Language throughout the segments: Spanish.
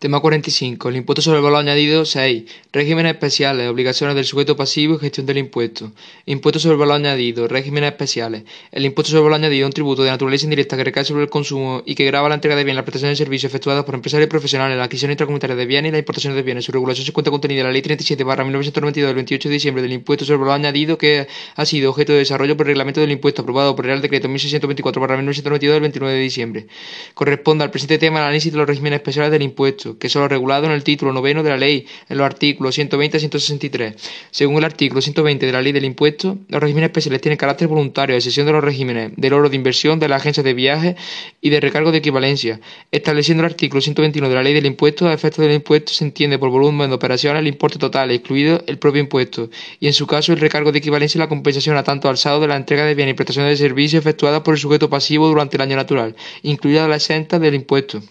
Tema 45. El impuesto sobre el valor añadido 6. Regímenes especiales, obligaciones del sujeto pasivo y gestión del impuesto. Impuesto sobre el valor añadido, regímenes especiales. El impuesto sobre el valor añadido es un tributo de naturaleza indirecta que recae sobre el consumo y que grava la entrega de bienes, la prestación de servicios efectuadas por empresarios y profesionales, la adquisición intracomunitaria de bienes y la importación de bienes. Su regulación se cuenta contenida en la Ley 37 1992 del 28 de diciembre del impuesto sobre el valor añadido que ha sido objeto de desarrollo por el reglamento del impuesto aprobado por el Real Decreto 1624 1992 del 29 de diciembre. Corresponde al presente tema el análisis de los regímenes especiales del impuesto, que son los regulados en el título noveno de la ley, en los artículos 120 a 163. Según el artículo 120 de la ley del impuesto, los regímenes especiales tienen carácter voluntario, a excepción de los regímenes del oro de inversión, de la agencia de viajes y de recargo de equivalencia. Estableciendo el artículo 121 de la ley del impuesto, a efectos del impuesto se entiende por volumen de operaciones el importe total, excluido el propio impuesto, y en su caso el recargo de equivalencia y la compensación a tanto alzado de la entrega de bienes y prestaciones de servicios efectuadas por el sujeto pasivo durante el año natural, incluida la exenta del impuesto.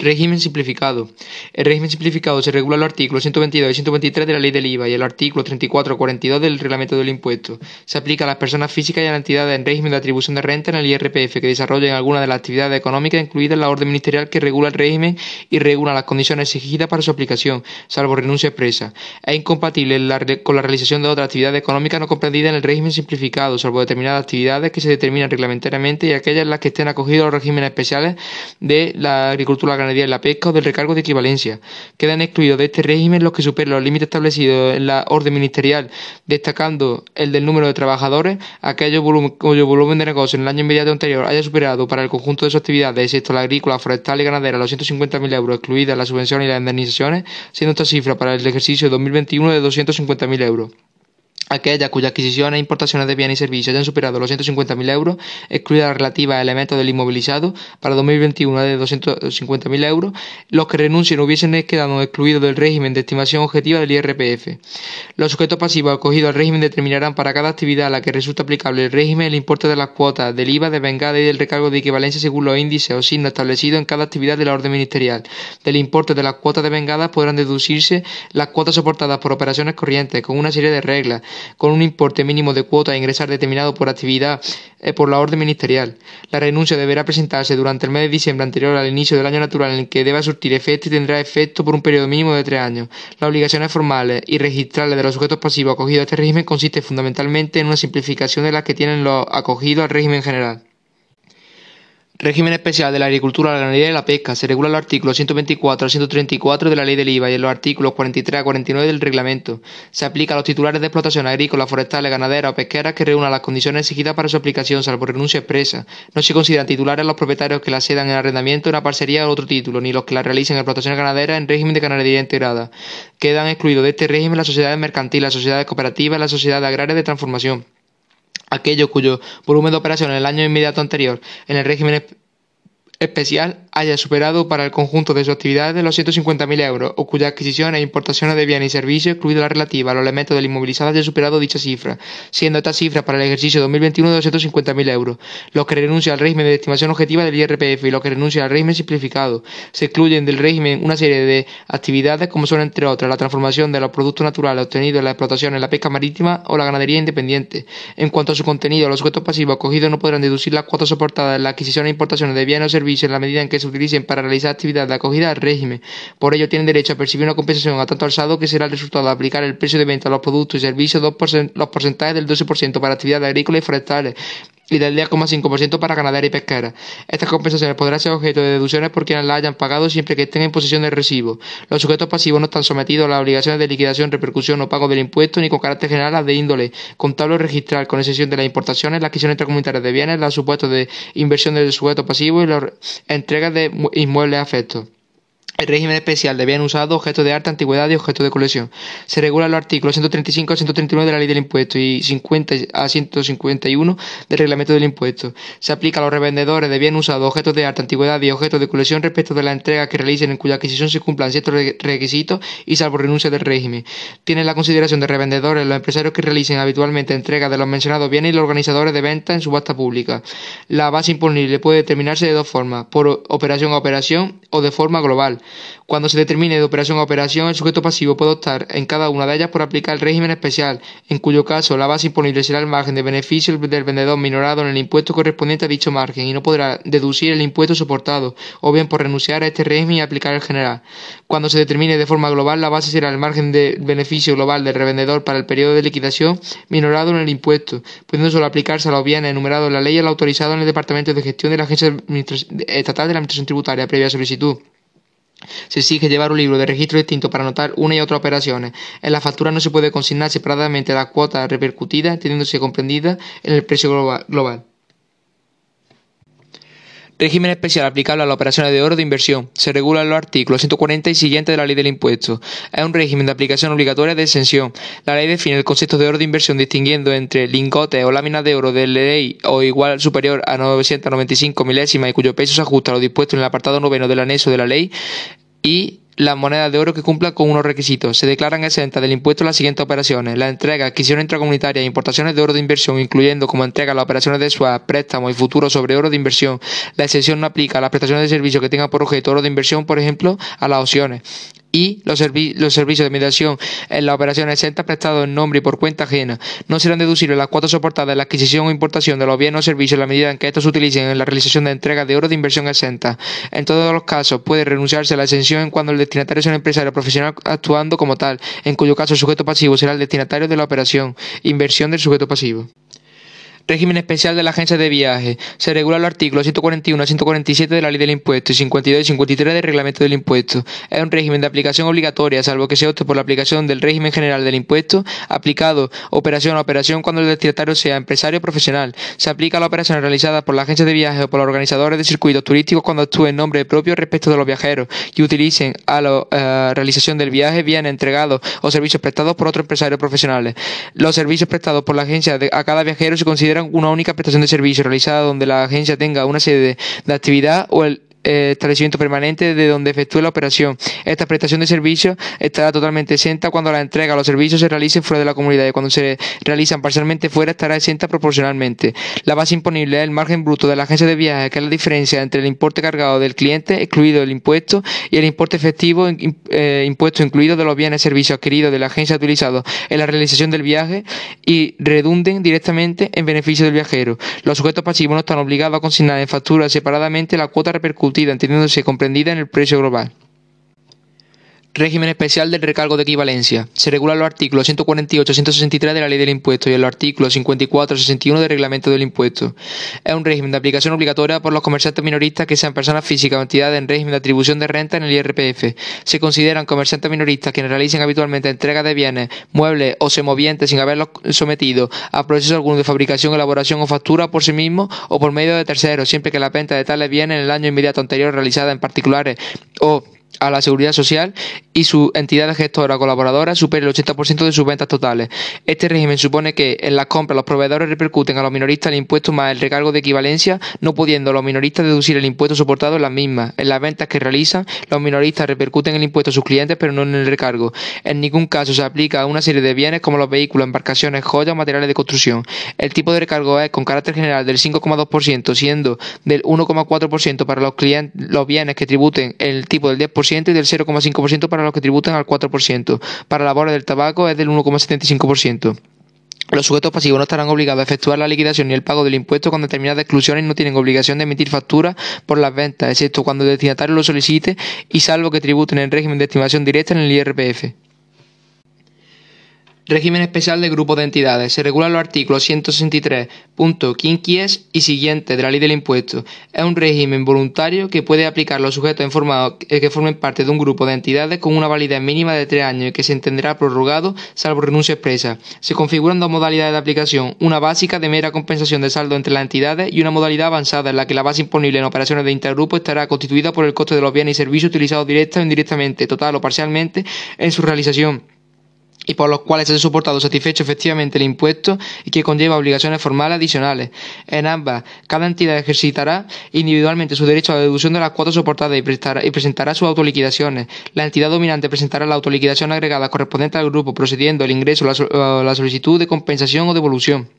Régimen simplificado. El régimen simplificado se regula en los artículos 122 y 123 de la Ley del IVA y el artículo 34 y 42 del Reglamento del Impuesto. Se aplica a las personas físicas y a las entidades en régimen de atribución de renta en el IRPF que desarrollen alguna de las actividades económicas incluidas en la orden ministerial que regula el régimen y regula las condiciones exigidas para su aplicación, salvo renuncia expresa. Es incompatible con la realización de otras actividades económicas no comprendidas en el régimen simplificado, salvo determinadas actividades que se determinan reglamentariamente y aquellas en las que estén acogidos los regímenes especiales de la agricultura, de la pesca o del recargo de equivalencia. Quedan excluidos de este régimen los que superen los límites establecidos en la orden ministerial, destacando el del número de trabajadores, aquellos cuyo volumen de negocio en el año inmediato anterior haya superado para el conjunto de sus actividades, excepto la agrícola, forestal y ganadera, los 150.000 euros, excluidas las subvenciones y las indemnizaciones, siendo esta cifra para el ejercicio 2021 de 250.000 euros aquellas cuyas adquisiciones e importaciones de bienes y servicios hayan superado los 150.000 euros, excluida la relativa a elementos del inmovilizado, para 2021 de 250.000 euros, los que renuncien hubiesen quedado excluidos del régimen de estimación objetiva del IRPF. Los sujetos pasivos acogidos al régimen determinarán para cada actividad a la que resulta aplicable el régimen el importe de las cuotas del IVA de vengada y del recargo de equivalencia según los índices o signos establecidos en cada actividad de la orden ministerial. Del importe de las cuotas de vengada podrán deducirse las cuotas soportadas por operaciones corrientes con una serie de reglas con un importe mínimo de cuota a ingresar determinado por actividad eh, por la orden ministerial. La renuncia deberá presentarse durante el mes de diciembre anterior al inicio del año natural en el que deba surtir efecto y tendrá efecto por un periodo mínimo de tres años. Las obligaciones formales y registrales de los sujetos pasivos acogidos a este régimen consiste fundamentalmente en una simplificación de las que tienen los acogidos al régimen general. Régimen especial de la agricultura, la ganadería y la pesca. Se regula en los artículos 124 a 134 de la Ley del IVA y en los artículos 43 a 49 del reglamento. Se aplica a los titulares de explotación agrícola, forestales, ganaderas o pesqueras que reúnan las condiciones exigidas para su aplicación, salvo renuncia expresa. No se consideran titulares los propietarios que la cedan en arrendamiento, una parcería o otro título, ni los que la realicen en explotaciones ganaderas en régimen de ganadería integrada. Quedan excluidos de este régimen las sociedades mercantiles, las sociedades cooperativas y las sociedades agrarias de transformación aquello cuyo volumen de operación en el año inmediato anterior en el régimen especial haya superado para el conjunto de sus actividades los 150.000 euros o cuyas adquisiciones e importaciones de bienes y servicios, incluida la relativa a los elementos del inmovilizado, haya superado dicha cifra, siendo esta cifra para el ejercicio 2021 de 250.000 euros. Los que renuncian al régimen de estimación objetiva del IRPF y los que renuncian al régimen simplificado. Se excluyen del régimen una serie de actividades como son, entre otras, la transformación de los productos naturales obtenidos en la explotación en la pesca marítima o la ganadería independiente. En cuanto a su contenido, los sujetos pasivos acogidos no podrán deducir las cuotas soportadas en la adquisición e importaciones de bienes o servicios en la medida en que se utilicen para realizar actividades de acogida al régimen. Por ello tienen derecho a percibir una compensación a tanto alzado que será el resultado de aplicar el precio de venta a los productos y servicios los porcentajes del 12% para actividades agrícolas y forestales y del 10,5% para ganadera y pesquera. Estas compensaciones podrán ser objeto de deducciones por quienes las hayan pagado siempre que estén en posesión de recibo. Los sujetos pasivos no están sometidos a las obligaciones de liquidación, repercusión o pago del impuesto ni con carácter general las de índole contable o registral, con excepción de las importaciones, las adquisiciones intracomunitarias de bienes, los supuestos de inversión del sujeto pasivo y las entregas de inmuebles afectos. El régimen especial de bien usado, objeto de arte, antigüedad y objeto de colección. Se regulan los artículos 135 a 139 de la Ley del Impuesto y 50 a 151 del Reglamento del Impuesto. Se aplica a los revendedores de bien usado, objetos de arte, antigüedad y objetos de colección respecto de la entrega que realicen en cuya adquisición se cumplan ciertos requisitos y salvo renuncia del régimen. Tienen la consideración de revendedores los empresarios que realicen habitualmente entrega de los mencionados bienes y los organizadores de venta en subasta pública. La base imponible puede determinarse de dos formas, por operación a operación o de forma global. Cuando se determine de operación a operación, el sujeto pasivo puede optar en cada una de ellas por aplicar el régimen especial, en cuyo caso la base imponible será el margen de beneficio del vendedor minorado en el impuesto correspondiente a dicho margen y no podrá deducir el impuesto soportado, o bien por renunciar a este régimen y aplicar el general. Cuando se determine de forma global, la base será el margen de beneficio global del revendedor para el periodo de liquidación minorado en el impuesto, pudiendo solo aplicarse a los bienes enumerados en la ley y al autorizado en el Departamento de Gestión de la Agencia Estatal de la Administración Tributaria previa solicitud. Se exige llevar un libro de registro distinto para anotar una y otra operaciones. En la factura no se puede consignar separadamente la cuota repercutida, teniéndose comprendida en el precio global. Régimen especial aplicable a las operaciones de oro de inversión. Se regula en los artículos 140 y siguientes de la ley del impuesto. Es un régimen de aplicación obligatoria de exención. La ley define el concepto de oro de inversión distinguiendo entre lingotes o láminas de oro de ley o igual superior a 995 milésimas y cuyo peso se ajusta a lo dispuesto en el apartado noveno del anexo de la ley y las monedas de oro que cumplan con unos requisitos. Se declaran exentas del impuesto las siguientes operaciones. La entrega, adquisición intracomunitaria e importaciones de oro de inversión, incluyendo como entrega las operaciones de swap, préstamos y futuros sobre oro de inversión. La exención no aplica a las prestaciones de servicios que tengan por objeto oro de inversión, por ejemplo, a las opciones y los, los, servicios de mediación en las operaciones exentas prestados en nombre y por cuenta ajena. No serán deducibles las cuotas soportadas en la adquisición o importación de los bienes o servicios en la medida en que estos se utilicen en la realización de entregas de oro de inversión exenta. En todos los casos puede renunciarse a la exención en cuando el destinatario sea un empresario profesional actuando como tal, en cuyo caso el sujeto pasivo será el destinatario de la operación. Inversión del sujeto pasivo. Régimen especial de la agencia de viaje. Se regula los artículos 141 a 147 de la ley del impuesto y 52 y 53 del reglamento del impuesto. Es un régimen de aplicación obligatoria, salvo que se opte por la aplicación del régimen general del impuesto, aplicado operación a operación cuando el destinatario sea empresario o profesional. Se aplica a las operaciones realizadas por la agencia de viaje o por los organizadores de circuitos turísticos cuando actúen en nombre propio respecto de los viajeros y utilicen a la eh, realización del viaje bienes entregados o servicios prestados por otros empresarios profesionales. Los servicios prestados por la agencia a cada viajero se consideran una única prestación de servicio realizada donde la agencia tenga una sede de actividad o el eh, establecimiento permanente de donde efectúe la operación. Esta prestación de servicios estará totalmente exenta cuando la entrega o los servicios se realicen fuera de la comunidad y cuando se realizan parcialmente fuera estará exenta proporcionalmente. La base imponible es el margen bruto de la agencia de viajes, que es la diferencia entre el importe cargado del cliente, excluido el impuesto, y el importe efectivo, eh, impuesto incluido de los bienes y servicios adquiridos de la agencia utilizados en la realización del viaje y redunden directamente en beneficio del viajero. Los sujetos pasivos no están obligados a consignar en factura separadamente la cuota repercutida entendiéndose comprendida en el precio global. Régimen especial del recargo de equivalencia. Se regula los artículos 148 163 de la Ley del Impuesto y en los artículos 54 61 del Reglamento del Impuesto. Es un régimen de aplicación obligatoria por los comerciantes minoristas que sean personas físicas o entidades en régimen de atribución de renta en el IRPF. Se consideran comerciantes minoristas quienes realicen habitualmente entregas de bienes, muebles o semovientes sin haberlos sometido a proceso alguno de fabricación, elaboración o factura por sí mismos o por medio de terceros, siempre que la venta de tales bienes en el año inmediato anterior realizada en particulares o a la Seguridad Social y su entidad gestora colaboradora supere el 80% de sus ventas totales. Este régimen supone que en las compras los proveedores repercuten a los minoristas el impuesto más el recargo de equivalencia, no pudiendo los minoristas deducir el impuesto soportado en las mismas. En las ventas que realizan, los minoristas repercuten el impuesto a sus clientes, pero no en el recargo. En ningún caso se aplica a una serie de bienes como los vehículos, embarcaciones, joyas o materiales de construcción. El tipo de recargo es con carácter general del 5,2%, siendo del 1,4% para los, clientes, los bienes que tributen el tipo del 10% y del 0,5% para los que tributan al 4%. Para la labores del tabaco es del 1,75%. Los sujetos pasivos no estarán obligados a efectuar la liquidación ni el pago del impuesto con determinadas exclusiones y no tienen obligación de emitir facturas por las ventas, excepto cuando el destinatario lo solicite y salvo que tributen en régimen de estimación directa en el IRPF. Régimen especial de grupo de entidades. Se regulan los artículos 163.15 y siguientes de la ley del impuesto. Es un régimen voluntario que puede aplicar los sujetos informados que formen parte de un grupo de entidades con una validez mínima de tres años y que se entenderá prorrogado salvo renuncia expresa. Se configuran dos modalidades de aplicación, una básica de mera compensación de saldo entre las entidades y una modalidad avanzada en la que la base imponible en operaciones de intergrupo estará constituida por el coste de los bienes y servicios utilizados directa o indirectamente, total o parcialmente, en su realización y por los cuales se ha soportado satisfecho efectivamente el impuesto y que conlleva obligaciones formales adicionales. En ambas, cada entidad ejercitará individualmente su derecho a la deducción de las cuotas soportadas y, presentará sus autoliquidaciones. La entidad dominante presentará la autoliquidación agregada correspondiente al grupo, procediendo el ingreso o la solicitud de compensación o devolución.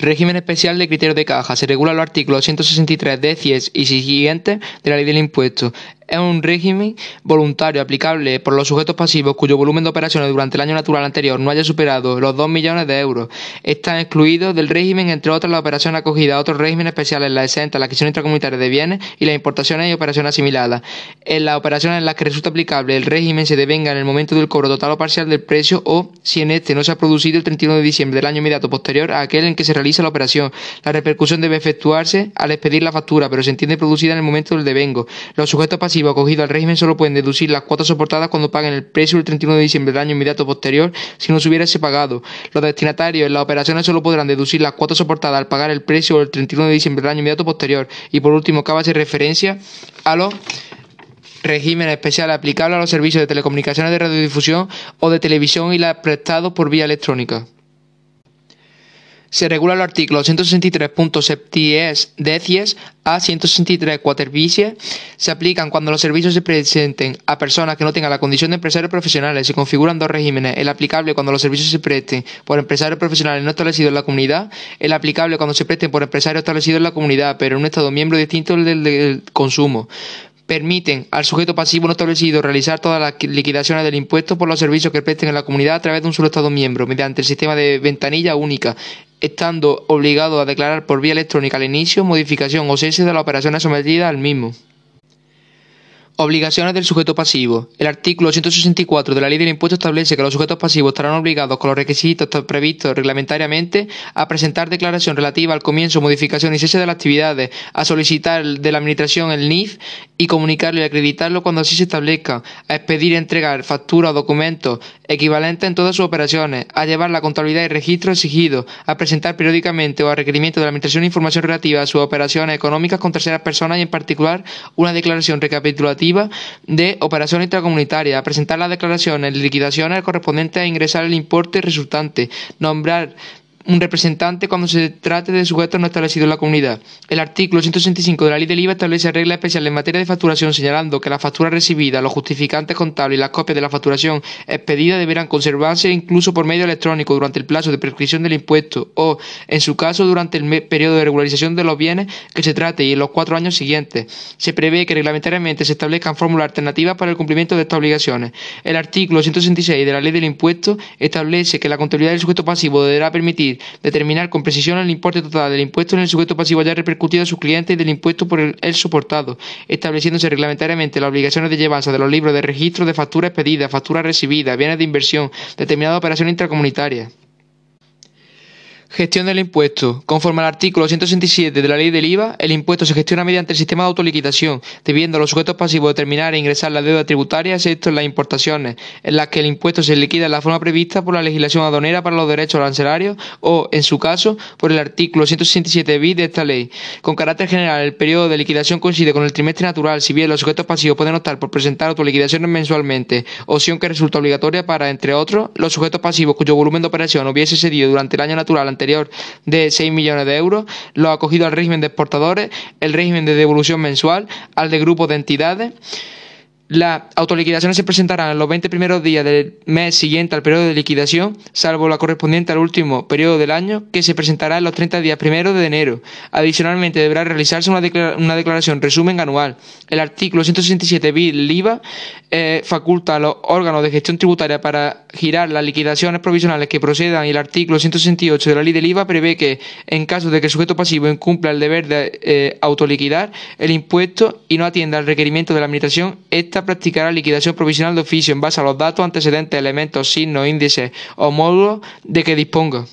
Régimen especial de criterio de caja. Se regula los artículos 163 D, 10 y siguientes de la ley del impuesto. Es un régimen voluntario aplicable por los sujetos pasivos cuyo volumen de operaciones durante el año natural anterior no haya superado los 2 millones de euros. Están excluidos del régimen, entre otras, las operaciones acogidas a otros regímenes especiales, la exenta, la adquisición intracomunitaria de bienes y las importaciones y operaciones asimiladas. En las operaciones en las que resulta aplicable el régimen se devenga en el momento del cobro total o parcial del precio o si en este no se ha producido el 31 de diciembre del año inmediato posterior a aquel en que se realiza la operación. La repercusión debe efectuarse al expedir la factura, pero se entiende producida en el momento del devengo. Los sujetos pasivos acogidos al régimen solo pueden deducir las cuotas soportadas cuando paguen el precio del 31 de diciembre del año inmediato posterior si no se hubiese pagado. Los destinatarios en las operaciones solo podrán deducir las cuotas soportadas al pagar el precio del 31 de diciembre del año inmediato posterior. Y por último, cabe hacer referencia a los regímenes especiales aplicables a los servicios de telecomunicaciones de radiodifusión o de televisión y las prestados por vía electrónica. Se regula los artículos 163.7 decies a 163 quatervicies. Se aplican cuando los servicios se presenten a personas que no tengan la condición de empresarios profesionales. Se configuran dos regímenes. El aplicable cuando los servicios se presten por empresarios profesionales no establecidos en la comunidad. El aplicable cuando se presten por empresarios establecidos en la comunidad, pero en un estado miembro distinto del, del consumo permiten al sujeto pasivo no establecido realizar todas las liquidaciones del impuesto por los servicios que presten en la comunidad a través de un solo Estado miembro, mediante el sistema de ventanilla única, estando obligado a declarar por vía electrónica al inicio, modificación o cese de las operaciones sometidas al mismo. Obligaciones del sujeto pasivo. El artículo 164 de la Ley del Impuesto establece que los sujetos pasivos estarán obligados con los requisitos previstos reglamentariamente a presentar declaración relativa al comienzo, modificación y cese de las actividades, a solicitar de la Administración el NIF y comunicarlo y acreditarlo cuando así se establezca, a expedir y entregar facturas o documentos equivalentes en todas sus operaciones, a llevar la contabilidad y registro exigidos, a presentar periódicamente o a requerimiento de la Administración información relativa a sus operaciones económicas con terceras personas y en particular una declaración recapitulativa de operaciones intracomunitarias, a presentar las declaraciones, liquidaciones correspondientes a ingresar el importe resultante, nombrar un representante cuando se trate de sujetos no establecidos en la comunidad. El artículo 165 de la Ley del IVA establece reglas especiales en materia de facturación, señalando que la factura recibida, los justificantes contables y las copias de la facturación expedida deberán conservarse incluso por medio electrónico durante el plazo de prescripción del impuesto o, en su caso, durante el periodo de regularización de los bienes que se trate y en los cuatro años siguientes. Se prevé que reglamentariamente se establezcan fórmulas alternativas para el cumplimiento de estas obligaciones. El artículo 166 de la Ley del Impuesto establece que la contabilidad del sujeto pasivo deberá permitir determinar con precisión el importe total del impuesto en el sujeto pasivo ya repercutido a sus clientes y del impuesto por el, soportado, estableciéndose reglamentariamente las obligaciones de llevanza de los libros de registro de facturas pedidas, facturas recibidas, bienes de inversión, determinadas operaciones intracomunitarias. Gestión del impuesto. Conforme al artículo 167 de la ley del IVA, el impuesto se gestiona mediante el sistema de autoliquidación, debiendo a los sujetos pasivos determinar e ingresar la deuda tributaria, excepto en las importaciones, en las que el impuesto se liquida en la forma prevista por la legislación aduanera para los derechos arancelarios o, en su caso, por el artículo 167 bis de esta ley. Con carácter general, el periodo de liquidación coincide con el trimestre natural, si bien los sujetos pasivos pueden optar por presentar autoliquidaciones mensualmente, opción que resulta obligatoria para, entre otros, los sujetos pasivos cuyo volumen de operación hubiese cedido durante el año natural anterior de 6 millones de euros, lo acogido al régimen de exportadores, el régimen de devolución mensual, al de grupos de entidades. Las autoliquidaciones se presentarán en los 20 primeros días del mes siguiente al periodo de liquidación, salvo la correspondiente al último periodo del año, que se presentará en los 30 días primeros de enero. Adicionalmente, deberá realizarse una, declaración resumen anual. El artículo 167 bis IVA eh, faculta a los órganos de gestión tributaria para girar las liquidaciones provisionales que procedan y el artículo 168 de la ley del IVA prevé que, en caso de que el sujeto pasivo incumpla el deber de eh, autoliquidar el impuesto y no atienda al requerimiento de la administración, practicará liquidación provisional de oficio en base a los datos antecedentes, elementos, signos, índices o módulos de que disponga.